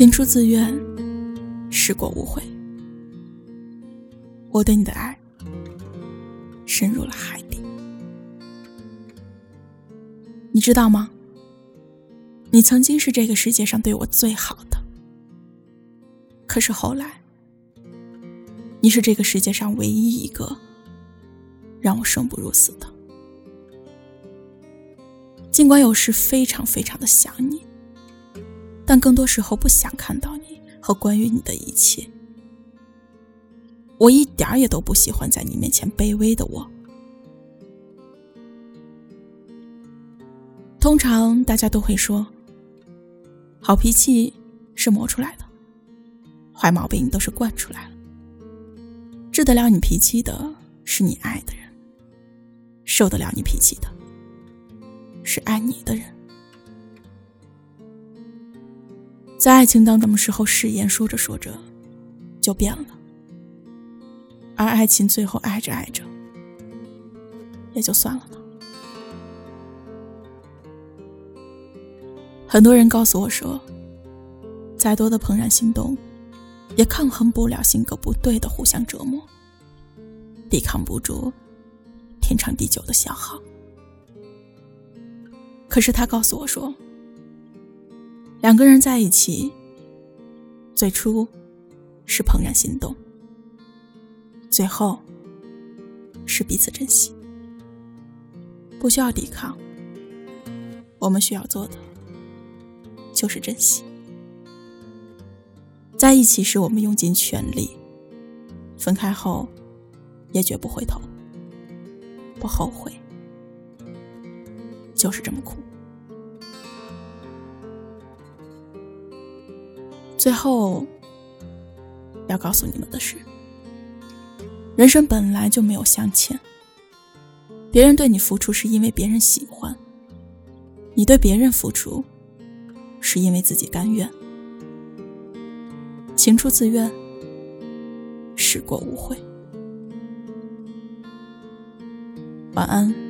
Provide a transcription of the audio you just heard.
情出自愿，事过无悔。我对你的爱深入了海底，你知道吗？你曾经是这个世界上对我最好的，可是后来，你是这个世界上唯一一个让我生不如死的。尽管有时非常非常的想你。但更多时候不想看到你和关于你的一切。我一点儿也都不喜欢在你面前卑微的我。通常大家都会说，好脾气是磨出来的，坏毛病都是惯出来了。治得了你脾气的是你爱的人，受得了你脾气的是爱你的人。在爱情当中的时候，誓言说着说着就变了，而爱情最后爱着爱着也就算了呢。很多人告诉我说，再多的怦然心动，也抗衡不了性格不对的互相折磨，抵抗不住天长地久的消耗。可是他告诉我说。两个人在一起，最初是怦然心动，最后是彼此珍惜，不需要抵抗。我们需要做的就是珍惜。在一起时，我们用尽全力；分开后，也绝不回头，不后悔，就是这么苦。最后，要告诉你们的是，人生本来就没有相欠。别人对你付出是因为别人喜欢，你对别人付出是因为自己甘愿。情出自愿，事过无悔。晚安。